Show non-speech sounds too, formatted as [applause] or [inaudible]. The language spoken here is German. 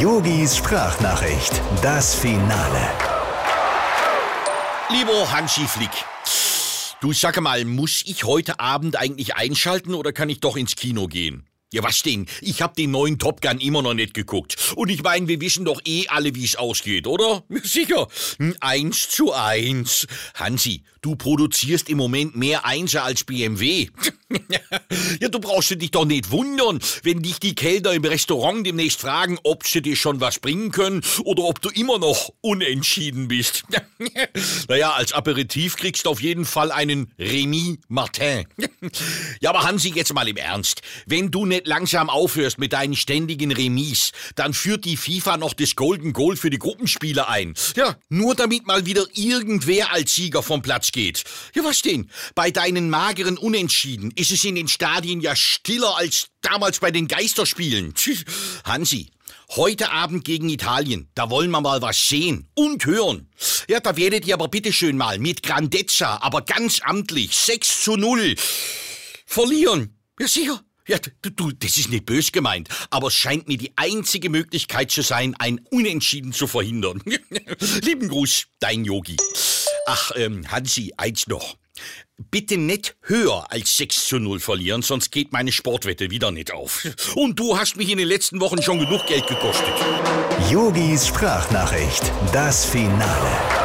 Yogis Sprachnachricht, das Finale. Lieber Hansi Flick, du sag mal, muss ich heute Abend eigentlich einschalten oder kann ich doch ins Kino gehen? Ja, was denn? Ich hab den neuen Top Gun immer noch nicht geguckt. Und ich meine, wir wissen doch eh alle, wie es ausgeht, oder? [laughs] Sicher. Hm, Eins zu eins. Hansi, du produzierst im Moment mehr Einser als BMW. [laughs] ja, du brauchst dich doch nicht wundern, wenn dich die Kellner im Restaurant demnächst fragen, ob sie dir schon was bringen können oder ob du immer noch unentschieden bist. [laughs] naja, als Aperitif kriegst du auf jeden Fall einen Remy Martin. [laughs] ja, aber Hansi, jetzt mal im Ernst. Wenn du nicht langsam aufhörst mit deinen ständigen Remis, dann führt die FIFA noch das Golden Goal für die Gruppenspiele ein. Ja, nur damit mal wieder irgendwer als Sieger vom Platz geht. Ja, was denn? Bei deinen mageren Unentschieden ist es in den Stadien ja stiller als damals bei den Geisterspielen. Hansi, Heute Abend gegen Italien, da wollen wir mal was sehen und hören. Ja, da werdet ihr aber bitteschön mal mit Grandezza, aber ganz amtlich 6 zu 0 verlieren. Ja, sicher. Ja, du, du, das ist nicht bös gemeint, aber es scheint mir die einzige Möglichkeit zu sein, ein Unentschieden zu verhindern. [laughs] Lieben Gruß, dein Yogi. Ach, ähm, Hansi, eins noch. Bitte nicht höher als 6 zu 0 verlieren, sonst geht meine Sportwette wieder nicht auf. Und du hast mich in den letzten Wochen schon genug Geld gekostet. Yogis Sprachnachricht, das Finale.